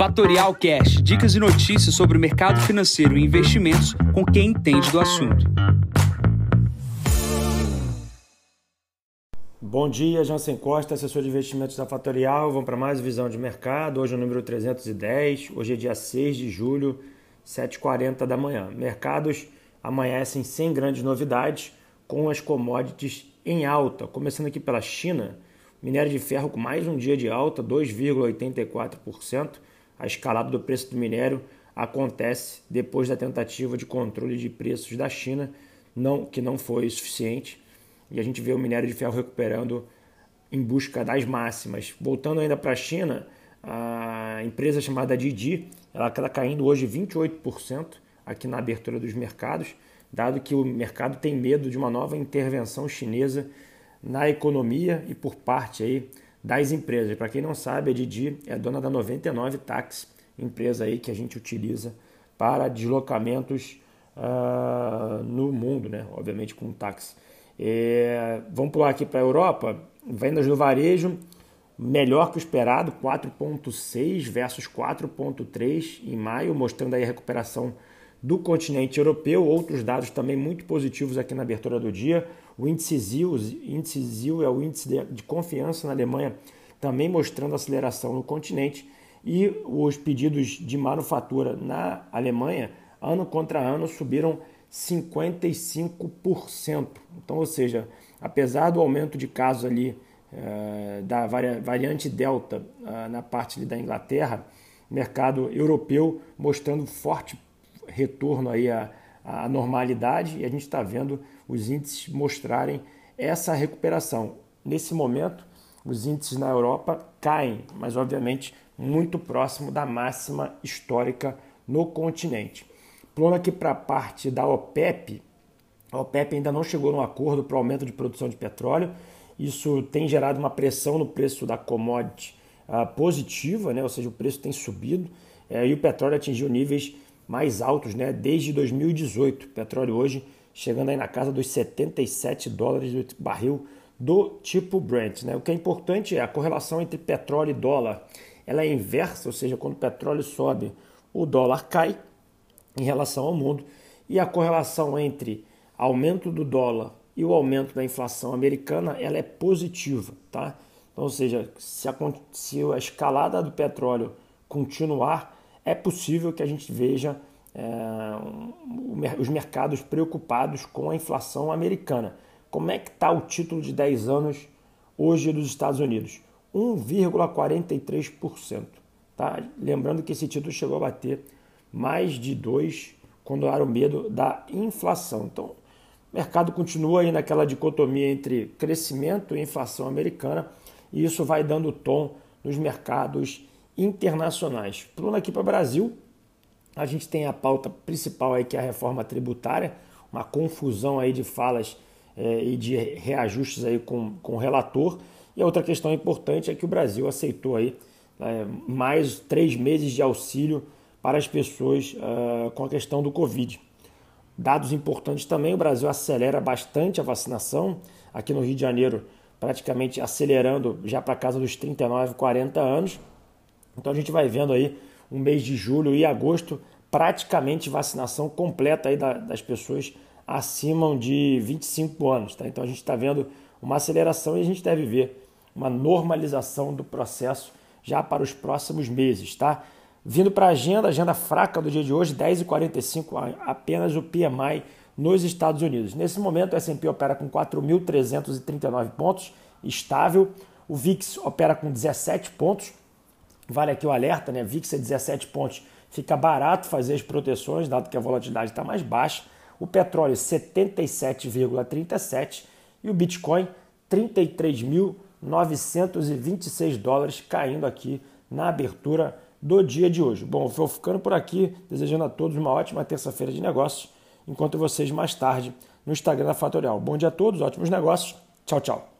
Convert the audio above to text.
Fatorial Cash, dicas e notícias sobre o mercado financeiro e investimentos com quem entende do assunto. Bom dia, Jansen Costa, assessor de investimentos da Fatorial. Vamos para mais visão de mercado. Hoje é o número 310. Hoje é dia 6 de julho, 7h40 da manhã. Mercados amanhecem sem grandes novidades, com as commodities em alta. Começando aqui pela China, minério de ferro com mais um dia de alta, 2,84%. A escalada do preço do minério acontece depois da tentativa de controle de preços da China, não, que não foi suficiente. E a gente vê o minério de ferro recuperando em busca das máximas. Voltando ainda para a China, a empresa chamada Didi, ela está caindo hoje 28% aqui na abertura dos mercados, dado que o mercado tem medo de uma nova intervenção chinesa na economia e por parte aí das empresas. Para quem não sabe, a Didi é dona da 99 Táxi, empresa aí que a gente utiliza para deslocamentos uh, no mundo, né? obviamente com táxi. É, vamos pular aqui para a Europa, vendas do varejo melhor que o esperado, 4,6 versus 4,3 em maio, mostrando aí a recuperação do continente europeu. Outros dados também muito positivos aqui na abertura do dia. O índice ZIL, índice ZIL é o índice de confiança na Alemanha, também mostrando aceleração no continente. E os pedidos de manufatura na Alemanha, ano contra ano, subiram 55%. Então, ou seja, apesar do aumento de casos ali eh, da variante Delta uh, na parte da Inglaterra, mercado europeu mostrando forte retorno aí à, à normalidade e a gente está vendo os índices mostrarem essa recuperação. Nesse momento, os índices na Europa caem, mas obviamente muito próximo da máxima histórica no continente. Pulando aqui para a parte da OPEP, a OPEP ainda não chegou num acordo para o aumento de produção de petróleo. Isso tem gerado uma pressão no preço da commodity uh, positiva, né? ou seja, o preço tem subido uh, e o petróleo atingiu níveis mais altos né? desde 2018. O petróleo hoje chegando aí na casa dos 77 dólares do barril do tipo Brent. Né? O que é importante é a correlação entre petróleo e dólar. Ela é inversa, ou seja, quando o petróleo sobe, o dólar cai em relação ao mundo. E a correlação entre aumento do dólar e o aumento da inflação americana ela é positiva. Tá? Então, ou seja, se a, se a escalada do petróleo continuar, é possível que a gente veja é, os mercados preocupados com a inflação americana. Como é que está o título de 10 anos hoje dos Estados Unidos? 1,43%. Tá? Lembrando que esse título chegou a bater mais de 2 quando era o medo da inflação. Então, o mercado continua aí naquela dicotomia entre crescimento e inflação americana, e isso vai dando tom nos mercados internacionais. Pulando aqui para o Brasil, a gente tem a pauta principal aí que é a reforma tributária, uma confusão aí de falas é, e de reajustes aí com, com o relator. E a outra questão importante é que o Brasil aceitou aí é, mais três meses de auxílio para as pessoas uh, com a questão do Covid. Dados importantes também, o Brasil acelera bastante a vacinação. Aqui no Rio de Janeiro, praticamente acelerando já para casa dos 39, 40 anos. Então a gente vai vendo aí um mês de julho e agosto, praticamente vacinação completa aí das pessoas acima de 25 anos. Tá? Então a gente está vendo uma aceleração e a gente deve ver uma normalização do processo já para os próximos meses. Tá? Vindo para a agenda, agenda fraca do dia de hoje, 10h45, apenas o PMI nos Estados Unidos. Nesse momento, o S&P opera com 4.339 pontos, estável. O VIX opera com 17 pontos, Vale aqui o alerta, né? VIX é 17 pontos. Fica barato fazer as proteções, dado que a volatilidade está mais baixa. O petróleo 77,37 e o Bitcoin 33.926 dólares caindo aqui na abertura do dia de hoje. Bom, vou ficando por aqui, desejando a todos uma ótima terça-feira de negócios. Encontro vocês mais tarde no Instagram da Fatorial. Bom dia a todos, ótimos negócios. Tchau, tchau.